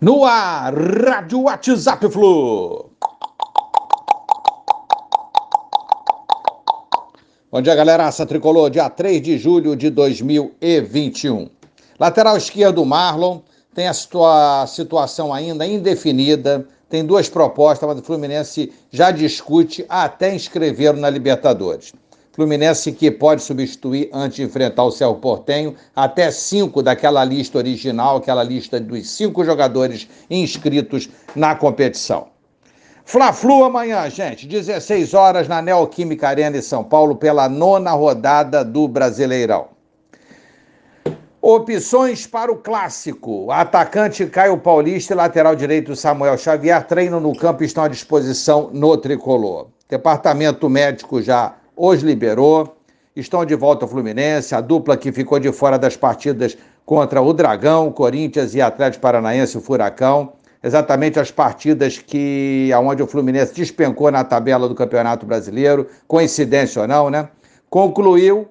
No ar, Rádio WhatsApp Flu. Bom dia, galera. Aça Tricolor, dia 3 de julho de 2021. Lateral esquerdo, Marlon, tem a situa situação ainda indefinida, tem duas propostas, mas o Fluminense já discute até inscrever na Libertadores. Fluminense que pode substituir antes de enfrentar o Cerro Portenho até cinco daquela lista original, aquela lista dos cinco jogadores inscritos na competição. Fla-Flu amanhã, gente, 16 horas na Neoquímica Arena em São Paulo pela nona rodada do Brasileirão. Opções para o clássico. Atacante Caio Paulista e lateral direito Samuel Xavier treinam no campo e estão à disposição no tricolor. Departamento médico já os liberou. Estão de volta ao Fluminense, a dupla que ficou de fora das partidas contra o Dragão, Corinthians e Atlético Paranaense, o Furacão. Exatamente as partidas que aonde o Fluminense despencou na tabela do Campeonato Brasileiro, coincidência ou não, né? Concluiu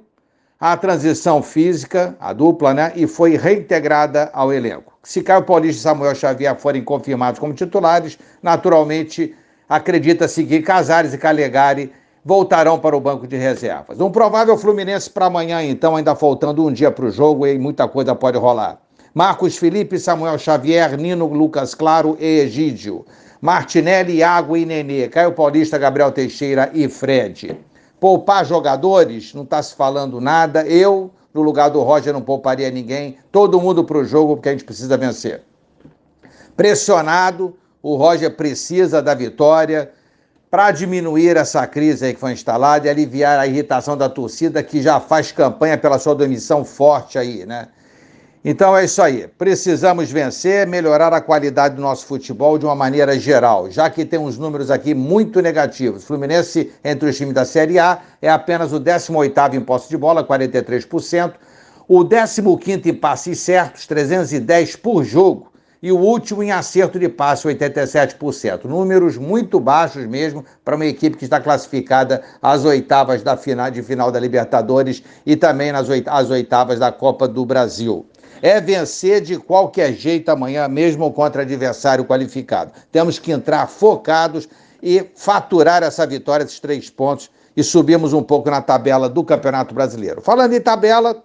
a transição física, a dupla, né? E foi reintegrada ao elenco. Se Caio Paulista e Samuel Xavier forem confirmados como titulares, naturalmente acredita-se que Casares e Calegari voltarão para o banco de reservas. Um provável Fluminense para amanhã, então, ainda faltando um dia para o jogo e muita coisa pode rolar. Marcos Felipe, Samuel Xavier, Nino Lucas Claro e Egídio. Martinelli, Iago e Nenê. Caio Paulista, Gabriel Teixeira e Fred. Poupar jogadores, não está se falando nada. Eu, no lugar do Roger, não pouparia ninguém. Todo mundo para o jogo, porque a gente precisa vencer. Pressionado, o Roger precisa da vitória para diminuir essa crise aí que foi instalada e aliviar a irritação da torcida que já faz campanha pela sua demissão forte aí, né? Então é isso aí. Precisamos vencer, melhorar a qualidade do nosso futebol de uma maneira geral, já que tem uns números aqui muito negativos. Fluminense, entre os times da Série A, é apenas o 18º em posse de bola, 43%, o 15º em passes certos, 310 por jogo, e o último em acerto de passe, 87%. Números muito baixos mesmo para uma equipe que está classificada às oitavas da final, de final da Libertadores e também nas às oitavas da Copa do Brasil. É vencer de qualquer jeito amanhã, mesmo contra adversário qualificado. Temos que entrar focados e faturar essa vitória, esses três pontos, e subirmos um pouco na tabela do Campeonato Brasileiro. Falando em tabela,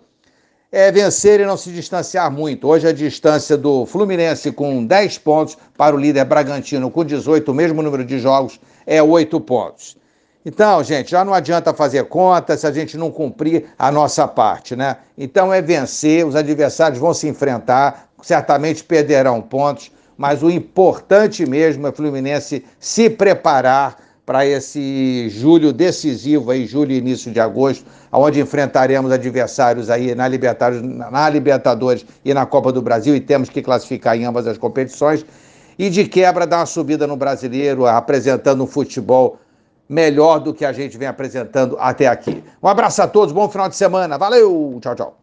é vencer e não se distanciar muito. Hoje a distância do Fluminense com 10 pontos para o líder Bragantino com 18, o mesmo número de jogos, é 8 pontos. Então, gente, já não adianta fazer conta se a gente não cumprir a nossa parte, né? Então é vencer, os adversários vão se enfrentar, certamente perderão pontos, mas o importante mesmo é o Fluminense se preparar para esse julho decisivo, aí, julho e início de agosto, onde enfrentaremos adversários aí na Libertadores, na Libertadores e na Copa do Brasil, e temos que classificar em ambas as competições. E de quebra dar uma subida no brasileiro, apresentando um futebol melhor do que a gente vem apresentando até aqui. Um abraço a todos, bom final de semana. Valeu, tchau, tchau.